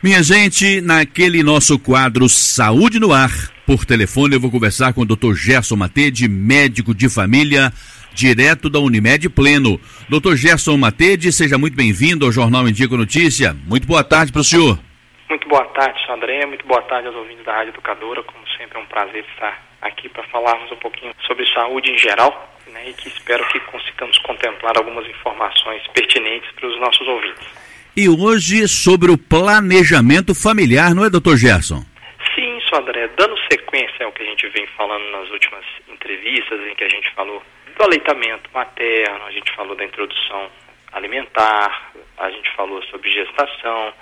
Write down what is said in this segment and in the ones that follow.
Minha gente, naquele nosso quadro Saúde no Ar, por telefone eu vou conversar com o Dr. Gerson Matede, médico de família, direto da Unimed Pleno. Dr. Gerson Matede, seja muito bem-vindo ao Jornal Indico Notícia. Muito boa tarde para o senhor. Muito boa tarde, senhor André. Muito boa tarde aos ouvintes da Rádio Educadora. Como sempre, é um prazer estar aqui para falarmos um pouquinho sobre saúde em geral né, e que espero que consigamos contemplar algumas informações pertinentes para os nossos ouvintes. E hoje sobre o planejamento familiar, não é, doutor Gerson? Sim, senhor André. Dando sequência ao que a gente vem falando nas últimas entrevistas, em que a gente falou do aleitamento materno, a gente falou da introdução alimentar, a gente falou sobre gestação.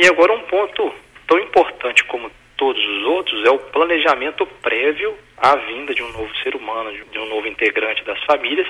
E agora um ponto tão importante como todos os outros é o planejamento prévio à vinda de um novo ser humano, de um novo integrante das famílias,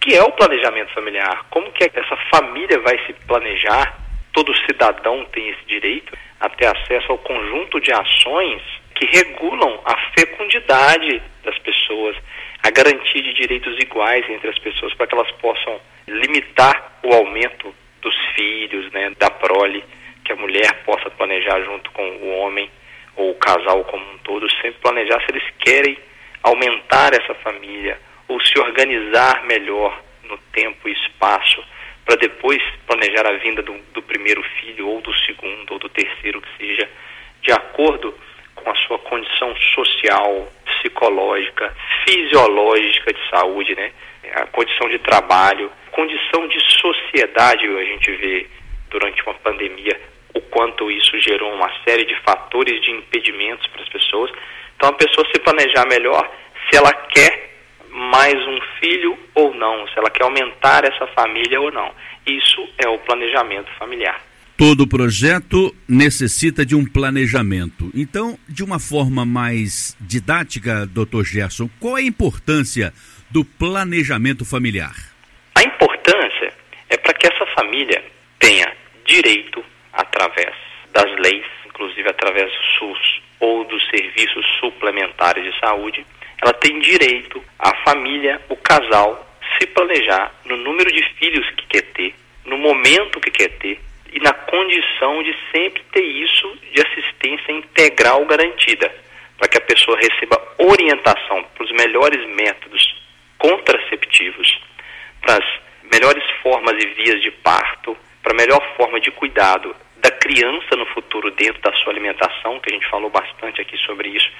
que é o planejamento familiar. Como que essa família vai se planejar todo cidadão tem esse direito a ter acesso ao conjunto de ações que regulam a fecundidade das pessoas, a garantia de direitos iguais entre as pessoas para que elas possam limitar o aumento dos filhos, né, da prole, que a mulher possa planejar junto com o homem ou o casal como um todo, sempre planejar se eles querem aumentar essa família ou se organizar melhor no tempo e espaço para depois planejar a vinda do, do, primeiro filho, ou do segundo, ou do terceiro, que seja de acordo com a sua condição social, psicológica, fisiológica de saúde, né? A condição de trabalho, condição de sociedade, a gente vê durante uma pandemia o quanto isso gerou uma série de fatores de impedimentos para as pessoas. Então a pessoa se planejar melhor se ela quer mais um filho ou não, se ela quer aumentar essa família ou não. Isso é o planejamento familiar. Todo projeto necessita de um planejamento. Então, de uma forma mais didática, doutor Gerson, qual é a importância do planejamento familiar? A importância é para que essa família tenha direito, através das leis, inclusive através do SUS ou dos serviços suplementares de saúde, ela tem direito, a família, o casal, se planejar no número de filhos que quer ter, no momento que quer ter e na condição de sempre ter isso de assistência integral garantida, para que a pessoa receba orientação para os melhores métodos contraceptivos, para as melhores formas e vias de parto, para a melhor forma de cuidado da criança no futuro dentro da sua alimentação, que a gente falou bastante aqui sobre isso,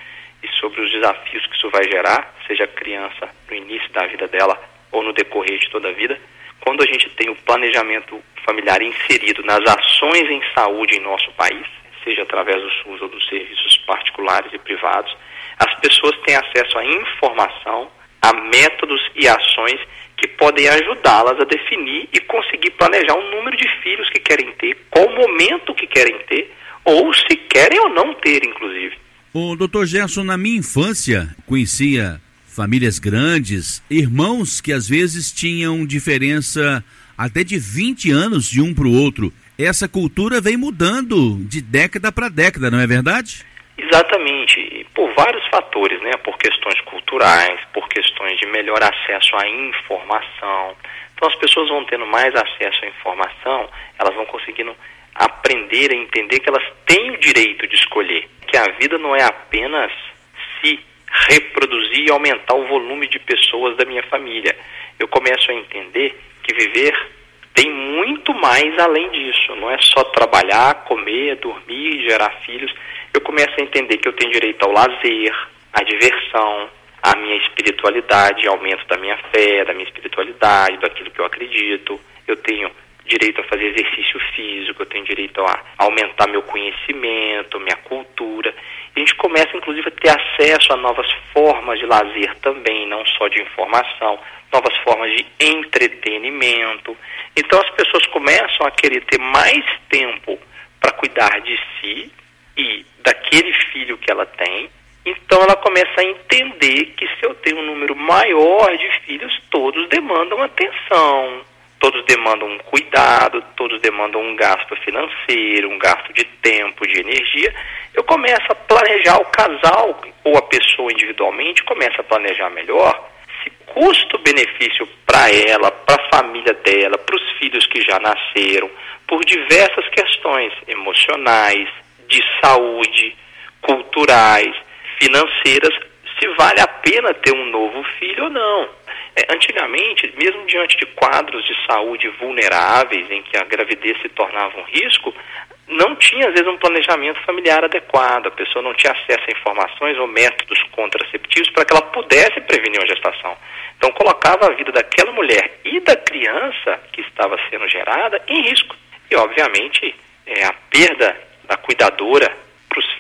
e sobre os desafios que isso vai gerar, seja a criança no início da vida dela ou no decorrer de toda a vida. Quando a gente tem o planejamento familiar inserido nas ações em saúde em nosso país, seja através do SUS ou dos serviços particulares e privados, as pessoas têm acesso à informação, a métodos e ações que podem ajudá-las a definir e conseguir planejar o número de filhos que querem ter, qual momento que querem ter, ou se querem ou não ter, inclusive. O doutor Gerson, na minha infância, conhecia famílias grandes, irmãos que às vezes tinham diferença até de 20 anos de um para o outro. Essa cultura vem mudando de década para década, não é verdade? Exatamente, por vários fatores, né? Por questões culturais, por questões de melhor acesso à informação. Então as pessoas vão tendo mais acesso à informação, elas vão conseguindo aprender a entender que elas têm o direito de escolher, que a vida não é apenas se reproduzir e aumentar o volume de pessoas da minha família. Eu começo a entender que viver tem muito mais além disso. Não é só trabalhar, comer, dormir, gerar filhos. Eu começo a entender que eu tenho direito ao lazer, à diversão, à minha espiritualidade, aumento da minha fé, da minha espiritualidade, daquilo que eu acredito. Eu tenho direito a fazer exercício físico, eu tenho direito a aumentar meu conhecimento, minha cultura. E a gente começa, inclusive, a ter acesso a novas formas de lazer também, não só de informação, novas formas de entretenimento. Então as pessoas começam a querer ter mais tempo para cuidar de si e daquele filho que ela tem. Então ela começa a entender que se eu tenho um número maior de filhos, todos demandam atenção, todos demandam um cuidado, todos demandam um gasto financeiro, um gasto de tempo, de energia. Eu começo a planejar o casal ou a pessoa individualmente começa a planejar melhor se custo-benefício para ela, para a família dela, para os filhos que já nasceram, por diversas questões emocionais, de saúde, culturais, financeiras, se vale a pena ter um novo filho ou não. É, antigamente, mesmo diante de quadros de saúde vulneráveis, em que a gravidez se tornava um risco, não tinha, às vezes, um planejamento familiar adequado. A pessoa não tinha acesso a informações ou métodos contraceptivos para que ela pudesse prevenir uma gestação. Então, colocava a vida daquela mulher e da criança que estava sendo gerada em risco. E, obviamente, é, a perda da cuidadora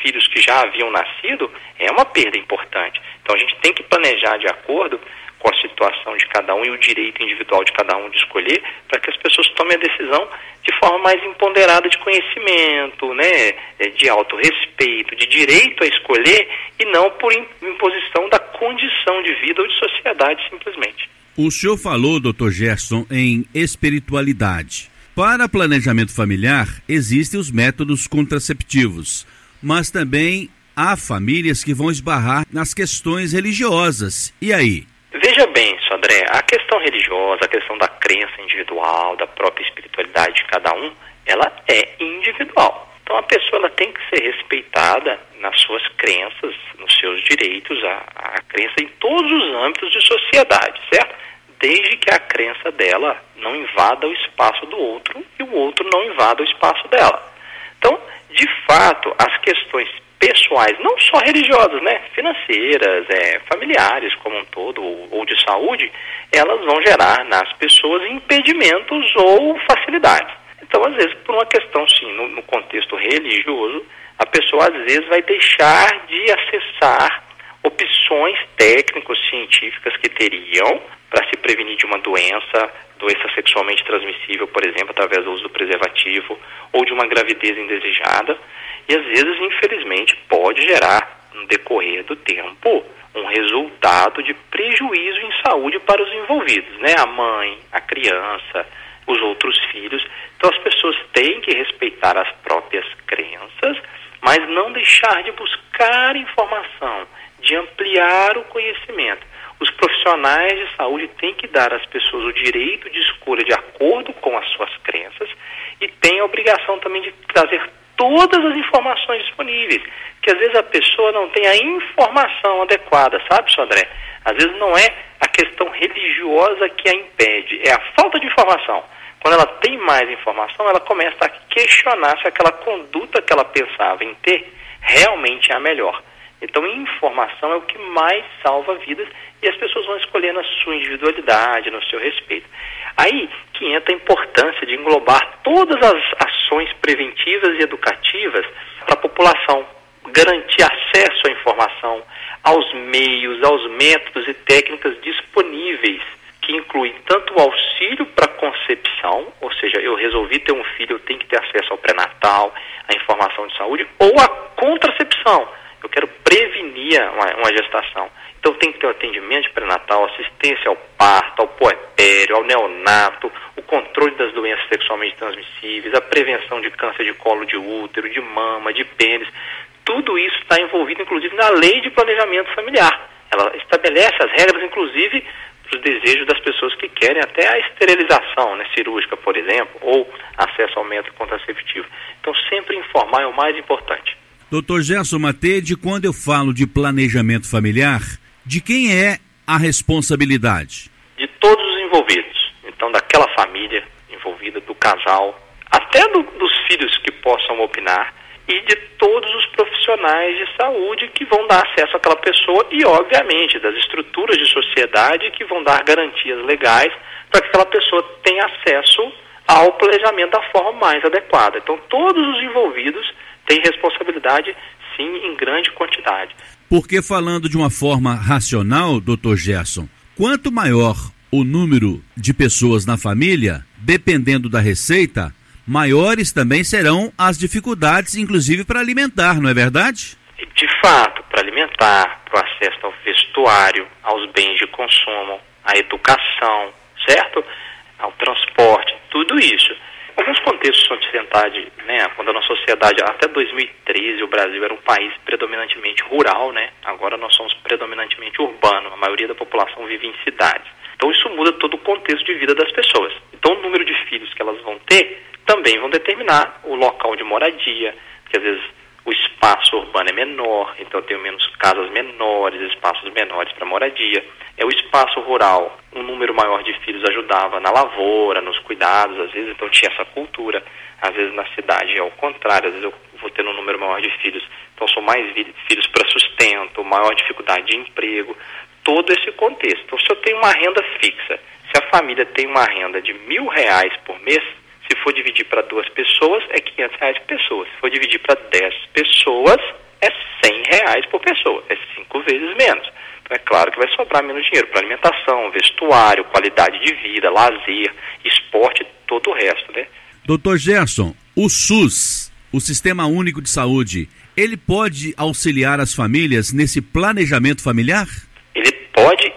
filhos que já haviam nascido é uma perda importante. Então, a gente tem que planejar de acordo com a situação de cada um e o direito individual de cada um de escolher, para que as pessoas tomem a decisão de forma mais empoderada de conhecimento, né, é, de autorrespeito, de direito a escolher e não por imposição da condição de vida ou de sociedade simplesmente. O senhor falou, doutor Gerson, em espiritualidade. Para planejamento familiar, existem os métodos contraceptivos, mas também há famílias que vão esbarrar nas questões religiosas. E aí? Veja bem, Sodré, a questão religiosa, a questão da crença individual, da própria espiritualidade de cada um, ela é individual. Então a pessoa ela tem que ser respeitada nas suas crenças, nos seus direitos, a, a crença em todos os âmbitos de sociedade, certo? Desde que a crença dela não invada o espaço do outro e o outro não invada o espaço dela. Então, de fato, as questões pessoais, não só religiosas, né, financeiras, é, familiares como um todo, ou, ou, de saúde, elas vão gerar nas pessoas impedimentos ou facilidades. Então, às vezes, por uma questão, sim, no, no contexto religioso, a pessoa às vezes vai deixar de acessar opções técnicos científicas que teriam para se prevenir de uma doença, doença sexualmente transmissível, por exemplo, através do uso do preservativo, ou de uma gravidez indesejada, e às vezes, infelizmente, pode gerar, no decorrer do tempo, um resultado de prejuízo em saúde para os envolvidos, né? A mãe, a criança, os outros filhos. Então as pessoas têm que respeitar as próprias crenças, mas não deixar de buscar informação, de ampliar o conhecimento. Os profissionais de saúde têm que dar às pessoas o direito de escolha de acordo com as suas crenças e têm a obrigação também de trazer todas as informações disponíveis. Que às vezes a pessoa não tem a informação adequada, sabe, Sodré? Às vezes não é a questão religiosa que a impede, é a falta de informação. Quando ela tem mais informação, ela começa a questionar se aquela conduta que ela pensava em ter realmente é a melhor. Então, informação é o que mais salva vidas e as pessoas vão escolher na sua individualidade, no seu respeito. Aí que entra a importância de englobar todas as ações preventivas e educativas para a população, garantir acesso à informação, aos meios, aos métodos e técnicas disponíveis, que incluem tanto o auxílio para concepção, ou seja, eu resolvi ter um filho, eu tenho que ter acesso ao pré-natal, à informação de saúde, ou a contracepção eu quero prevenir uma, uma gestação. Então tem que ter o atendimento pré-natal, assistência ao parto, ao puerpério, ao neonato, o controle das doenças sexualmente transmissíveis, a prevenção de câncer de colo de útero, de mama, de pênis. Tudo isso está envolvido, inclusive, na lei de planejamento familiar. Ela estabelece as regras, inclusive, para os desejos das pessoas que querem até a esterilização né, cirúrgica, por exemplo, ou acesso ao método contraceptivo. Então, sempre informar é o mais importante. Doutor Gerson Matede, quando eu falo de planejamento familiar, de quem é a responsabilidade? De todos os envolvidos. Então, daquela família envolvida, do casal, até do, dos filhos que possam opinar e de todos os profissionais de saúde que vão dar acesso àquela pessoa e, obviamente, das estruturas de sociedade que vão dar garantias legais para que aquela pessoa tenha acesso ao planejamento da forma mais adequada. Então, todos os envolvidos tem responsabilidade, sim, em grande quantidade. Porque falando de uma forma racional, doutor Gerson, quanto maior o número de pessoas na família, dependendo da receita, maiores também serão as dificuldades, inclusive para alimentar, não é verdade? De fato, para alimentar, para o acesso ao vestuário, aos bens de consumo, à educação, certo? Ao transporte, tudo isso alguns contextos ocidentais, né, quando a nossa sociedade, até 2013, o Brasil era um país predominantemente rural, né, agora nós somos predominantemente urbano, a maioria da população vive em cidades. Então isso muda todo o contexto de vida das pessoas. Então o número de filhos que elas vão ter também vão determinar o local de moradia, que às vezes o espaço urbano é menor, então eu tenho menos casas menores, espaços menores para moradia. É o espaço rural, um número maior de filhos ajudava na lavoura, nos cuidados, às vezes, então tinha essa cultura. Às vezes na cidade é o contrário, às vezes eu vou ter um número maior de filhos, então são mais filhos para sustento, maior dificuldade de emprego, todo esse contexto. Então se eu tenho uma renda fixa, se a família tem uma renda de mil reais por mês, se for dividir para duas pessoas, é 500 reais por pessoa. Se for dividir para 10 pessoas, é 100 reais por pessoa. É cinco vezes menos. Então é claro que vai sobrar menos dinheiro para alimentação, vestuário, qualidade de vida, lazer, esporte, todo o resto, né? Doutor Gerson, o SUS, o Sistema Único de Saúde, ele pode auxiliar as famílias nesse planejamento familiar? Ele pode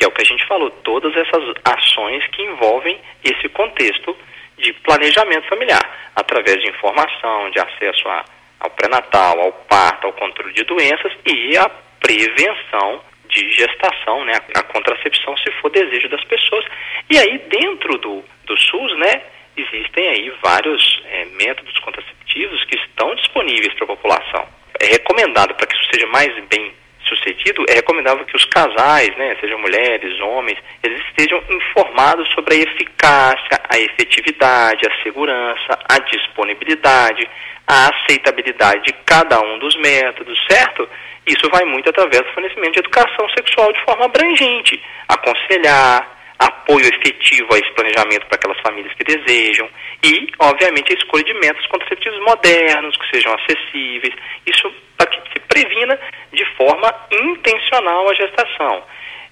que é o que a gente falou, todas essas ações que envolvem esse contexto de planejamento familiar, através de informação, de acesso a, ao pré-natal, ao parto, ao controle de doenças e a prevenção de gestação, né, a contracepção, se for desejo das pessoas. E aí, dentro do, do SUS, né, existem aí vários é, métodos contraceptivos que estão disponíveis para a população. É recomendado, para que isso seja mais bem sucedido, é recomendável que os casais, né, sejam mulheres, homens, eles estejam informados sobre a eficácia, a efetividade, a segurança, a disponibilidade, a aceitabilidade de cada um dos métodos, certo? Isso vai muito através do fornecimento de educação sexual de forma abrangente, aconselhar, apoio efetivo a esse planejamento para aquelas famílias que desejam e, obviamente, a escolha de métodos contraceptivos modernos, que sejam acessíveis, isso para que se previna de forma intencional a gestação.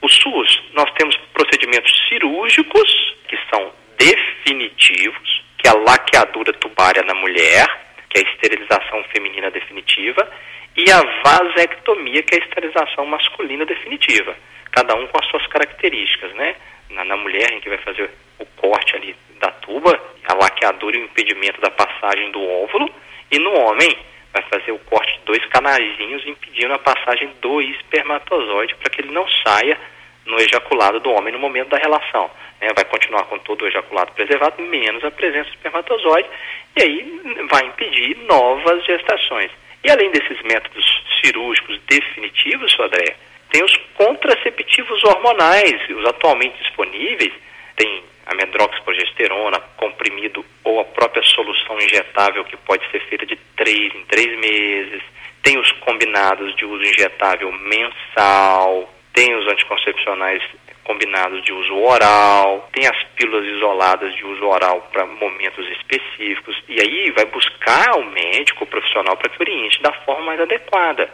O SUS, nós temos procedimentos cirúrgicos, que são definitivos, que é a laqueadura tubária na mulher, que é a esterilização feminina definitiva, e a vasectomia, que é a esterilização masculina definitiva, cada um com as suas características, né? Na, na mulher, em que vai fazer o corte ali da tuba, a laqueadura e o impedimento da passagem do óvulo, e no homem, vai fazer o corte de dois canaizinhos impedindo a passagem do espermatozoide para que ele não saia no ejaculado do homem no momento da relação. Né? Vai continuar com todo o ejaculado preservado, menos a presença do espermatozoide, e aí vai impedir novas gestações. E além desses métodos cirúrgicos definitivos, André, tem os contraceptivos hormonais, os atualmente disponíveis, tem a medroxprogesterona, comprimido ou a própria solução injetável que pode ser feita de três em três meses. Tem os combinados de uso injetável mensal, tem os anticoncepcionais combinados de uso oral, tem as pílulas isoladas de uso oral para momentos específicos, e aí vai buscar o médico o profissional para que oriente da forma mais adequada.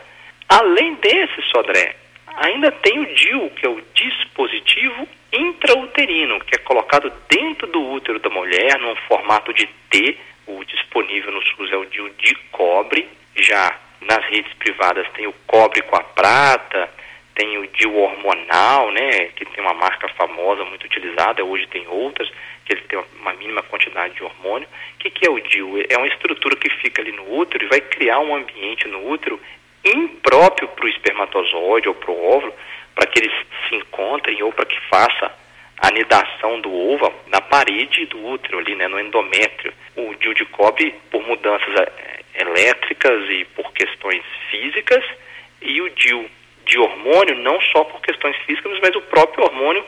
Além desse, Sodré, ainda tem o DIU, que é o dispositivo intrauterino, que é colocado dentro do útero da mulher, num formato de T. O disponível no SUS é o DIU de cobre. Já nas redes privadas tem o cobre com a prata, tem o DIU hormonal, né, que tem uma marca famosa, muito utilizada, hoje tem outras, que ele tem uma mínima quantidade de hormônio. O que, que é o DIU? É uma estrutura que fica ali no útero e vai criar um ambiente no útero impróprio para o espermatozoide ou para o óvulo, para que eles se encontrem ou para que faça a anidação do ovo na parede do útero ali, né, no endométrio. O DIU de cobre por mudanças é, elétricas e por questões físicas e o DIU de hormônio não só por questões físicas, mas o próprio hormônio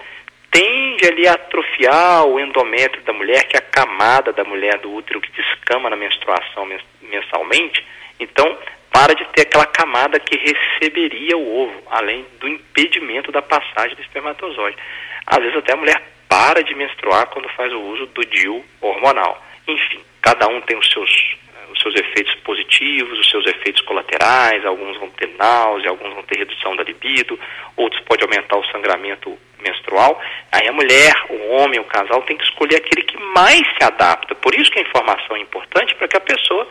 tende ali a atrofiar o endométrio da mulher, que é a camada da mulher do útero que descama na menstruação mensalmente. Então, para de ter aquela camada que receberia o ovo, além do impedimento da passagem do espermatozoide. Às vezes até a mulher para de menstruar quando faz o uso do DIU hormonal. Enfim, cada um tem os seus, eh, os seus efeitos positivos, os seus efeitos colaterais, alguns vão ter náusea, alguns vão ter redução da libido, outros pode aumentar o sangramento menstrual. Aí a mulher, o homem, o casal tem que escolher aquele que mais se adapta. Por isso que a informação é importante para que a pessoa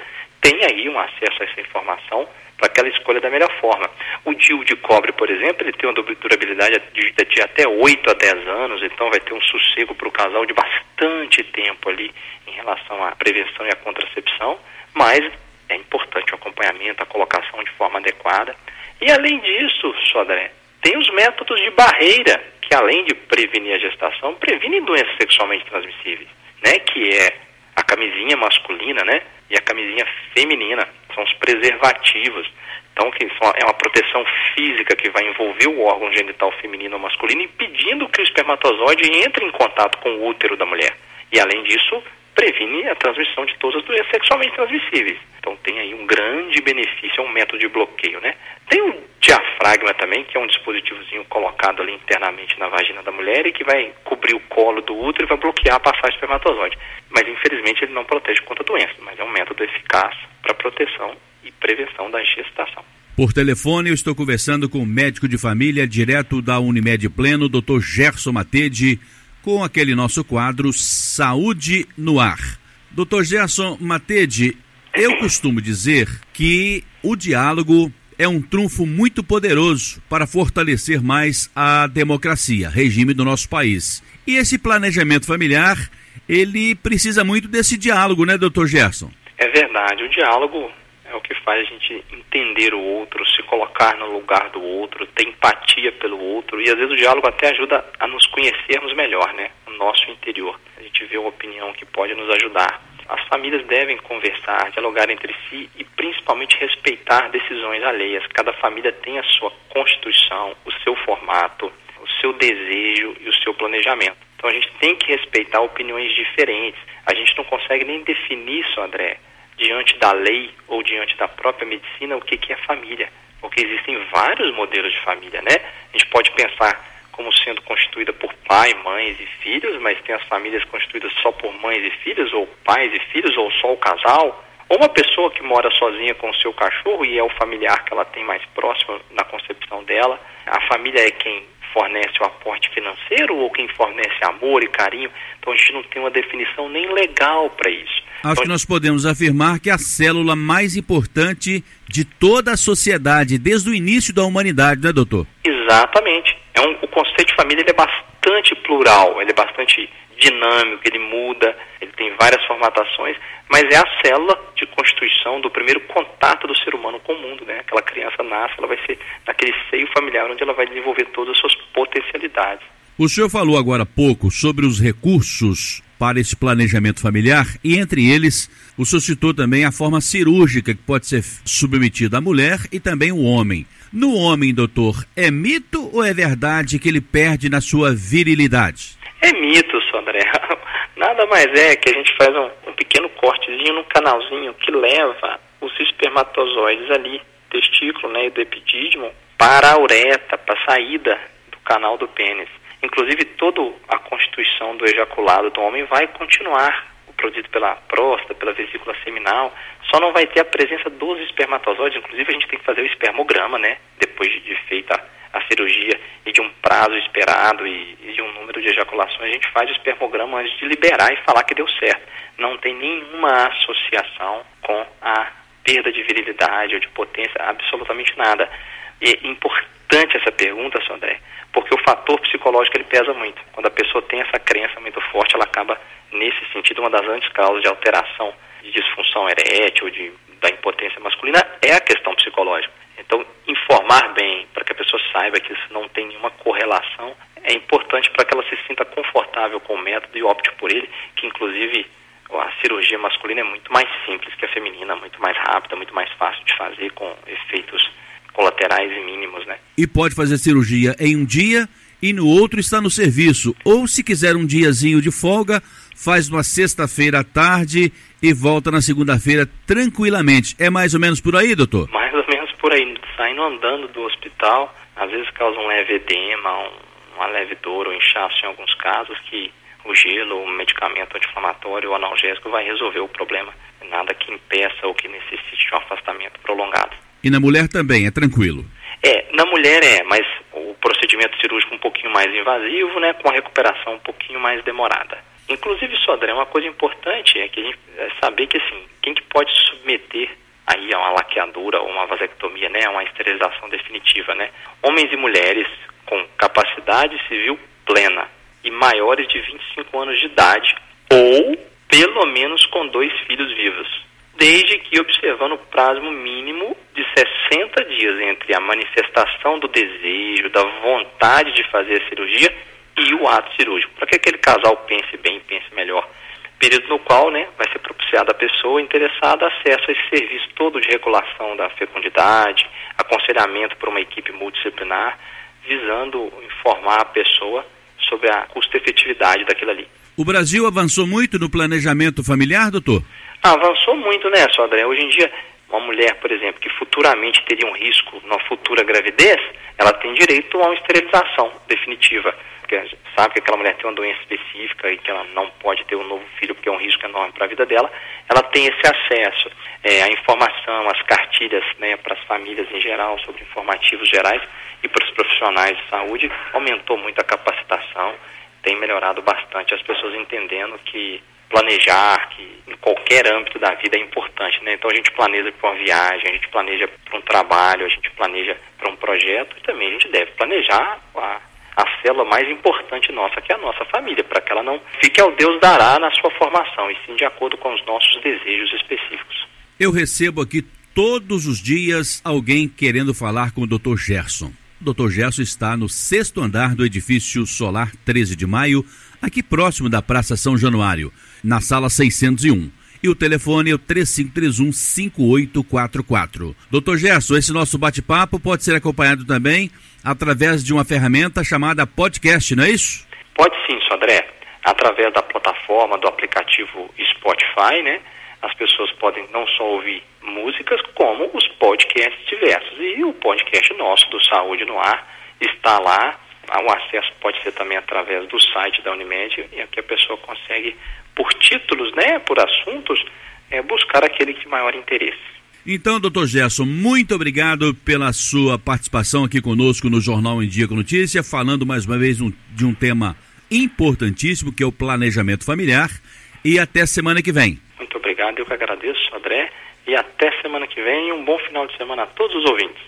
tem aí um acesso a essa informação para que ela escolha da melhor forma. O DIU de cobre, por exemplo, ele tem uma durabilidade de, de até 8 a 10 anos, então vai ter um sossego para o casal de bastante tempo ali em relação à prevenção e à contracepção, mas é importante o acompanhamento, a colocação de forma adequada. E além disso, Sodré, tem os métodos de barreira, que além de prevenir a gestação, previnem doenças sexualmente transmissíveis, né? Que é a camisinha masculina, né? E a camisinha feminina, são os preservativos. Então, que é uma proteção física que vai envolver o órgão genital feminino ou masculino, impedindo que o espermatozoide entre em contato com o útero da mulher. E, além disso, previne a transmissão de todas as doenças sexualmente transmissíveis. Então tem aí um grande benefício, é um método de bloqueio, né? Tem o diafragma também, que é um dispositivozinho colocado ali internamente na vagina da mulher e que vai cobrir o colo do útero e vai bloquear a passagem do espermatozoide. Mas infelizmente ele não protege contra a doença, mas é um método eficaz para proteção e prevenção da gestação. Por telefone, eu estou conversando com o médico de família direto da Unimed Pleno, Dr. Gerson Matede com aquele nosso quadro Saúde no Ar. Doutor Gerson Matede, eu costumo dizer que o diálogo é um trunfo muito poderoso para fortalecer mais a democracia, regime do nosso país. E esse planejamento familiar, ele precisa muito desse diálogo, né, doutor Gerson? É verdade, o diálogo é o que faz a gente entender o outro, se colocar no lugar do outro, ter empatia pelo outro e às vezes o diálogo até ajuda a nos conhecermos melhor, né? O nosso interior. A gente vê uma opinião que pode nos ajudar. As famílias devem conversar, dialogar entre si e principalmente respeitar decisões alheias. Cada família tem a sua constituição, o seu formato, o seu desejo e o seu planejamento. Então a gente tem que respeitar opiniões diferentes. A gente não consegue nem definir isso, André, diante da lei ou diante da própria medicina o que, que é família. Porque existem vários modelos de família, né? A gente pode pensar como sendo constituída por pai, mães e filhos, mas tem as famílias constituídas só por mães e filhos, ou pais e filhos, ou só o casal. Ou uma pessoa que mora sozinha com o seu cachorro e é o familiar que ela tem mais próximo na concepção dela. A família é quem fornece o aporte financeiro ou quem fornece amor e carinho. Então a gente não tem uma definição nem legal para isso. Acho então, que nós podemos afirmar que a célula mais importante de toda a sociedade, desde o início da humanidade, né, doutor? Exatamente. É um, o conceito de família é bastante plural, ele é bastante dinâmico, ele muda, ele tem várias formatações, mas é a célula de do primeiro contato do ser humano com o mundo, né? Aquela criança nasce, ela vai ser naquele seio familiar onde ela vai desenvolver todas as suas potencialidades. O senhor falou agora há pouco sobre os recursos para esse planejamento familiar e entre eles o senhor citou também a forma cirúrgica que pode ser submetida à mulher e também o homem. No homem, doutor, é mito ou é verdade que ele perde na sua virilidade? É mito. Nada mais é que a gente faz um, um pequeno cortezinho no canalzinho que leva os espermatozoides ali, testículo né, e do epidídimo, para a ureta, para a saída do canal do pênis. Inclusive, toda a constituição do ejaculado do homem vai continuar, produzido pela próstata, pela vesícula seminal, só não vai ter a presença dos espermatozoides. Inclusive, a gente tem que fazer o espermograma, né? Depois de feita a cirurgia e de um prazo esperado e, e, de um número de ejaculações, a gente faz o espermograma antes de liberar e falar que deu certo. Não tem nenhuma associação com a perda de virilidade ou de potência, absolutamente nada. E é importante essa pergunta, Sandré, porque o fator psicológico ele pesa muito. Quando a pessoa tem essa crença muito forte, ela acaba, nesse sentido, uma das grandes causas de alteração de disfunção erétil, de, da impotência masculina, é a questão psicológica. Então, informar bem, para que a pessoa saiba que isso não tem nenhuma correlação, é importante para que ela se sinta confortável com o método e opte por ele, que inclusive a cirurgia masculina é muito mais simples que a feminina, muito mais rápida, muito mais fácil de fazer, com efeitos colaterais e mínimos, né? E pode fazer cirurgia em um dia e no outro está no serviço. Ou se quiser um diazinho de folga, faz uma sexta-feira à tarde e volta na segunda-feira tranquilamente. É mais ou menos por aí, doutor? Mais ou por aí. Saindo andando do hospital, às vezes causa um leve edema, um, uma leve dor ou inchaço em alguns casos que o gelo, o medicamento anti-inflamatório ou analgésico vai resolver o problema. Nada que impeça ou que necessite de um afastamento prolongado. E na mulher também, é tranquilo? É, na mulher é, mas o procedimento cirúrgico um pouquinho mais invasivo, né, com a recuperação um pouquinho mais demorada. Inclusive, Sodré, uma coisa importante é que a gente é saber que assim, quem que pode submeter aí a uma laqueadura ou uma vasectomia, né, a uma esterilização definitiva, né? Homens e mulheres com capacidade civil plena e maiores de 25 anos de idade ou pelo menos com dois filhos vivos, desde que observando o prazo mínimo de 60 dias entre a manifestação do desejo, da vontade de fazer a cirurgia e o ato cirúrgico, para que aquele casal pense bem, pense melhor período no qual né, vai ser propiciado à pessoa interessada acesso a esse serviço todo de regulação da fecundidade, aconselhamento por uma equipe multidisciplinar, visando informar a pessoa sobre a custo-efetividade daquilo ali. O Brasil avançou muito no planejamento familiar, doutor? Ah, avançou muito, né, Sodré? Hoje em dia, uma mulher, por exemplo, que futuramente teria um risco na futura gravidez, ela tem direito a uma esterilização definitiva. Porque sabe que aquela mulher tem uma doença específica e que ela não pode ter um novo filho porque é um risco enorme para a vida dela, ela tem esse acesso é, à informação, às cartilhas né, para as famílias em geral, sobre informativos gerais e para os profissionais de saúde, aumentou muito a capacitação, tem melhorado bastante as pessoas entendendo que planejar, que em qualquer âmbito da vida é importante, né? Então a gente planeja para uma viagem, a gente planeja para um trabalho, a gente planeja para um projeto e também a gente deve planejar a, a célula mais importante nossa, que é a nossa família, para que ela não fique ao Deus dará na sua formação, e sim de acordo com os nossos desejos específicos. Eu recebo aqui todos os dias alguém querendo falar com o Dr. Gerson. O Dr. Gerson está no sexto andar do edifício Solar 13 de Maio, aqui próximo da Praça São Januário, na sala 601. E o telefone é o 3531-5844. Doutor Gerson, esse nosso bate-papo pode ser acompanhado também através de uma ferramenta chamada podcast, não é isso? Pode sim, Sodré. Através da plataforma do aplicativo Spotify, né? As pessoas podem não só ouvir músicas, como os podcasts diversos. E o podcast nosso, do Saúde no Ar, está lá o acesso pode ser também através do site da Unimed, em que a pessoa consegue, por títulos, né, por assuntos, é, buscar aquele de maior interesse. Então, doutor Gerson, muito obrigado pela sua participação aqui conosco no Jornal em Dia com Notícia, falando mais uma vez um, de um tema importantíssimo, que é o planejamento familiar. E até semana que vem. Muito obrigado, eu que agradeço, André. E até semana que vem. Um bom final de semana a todos os ouvintes.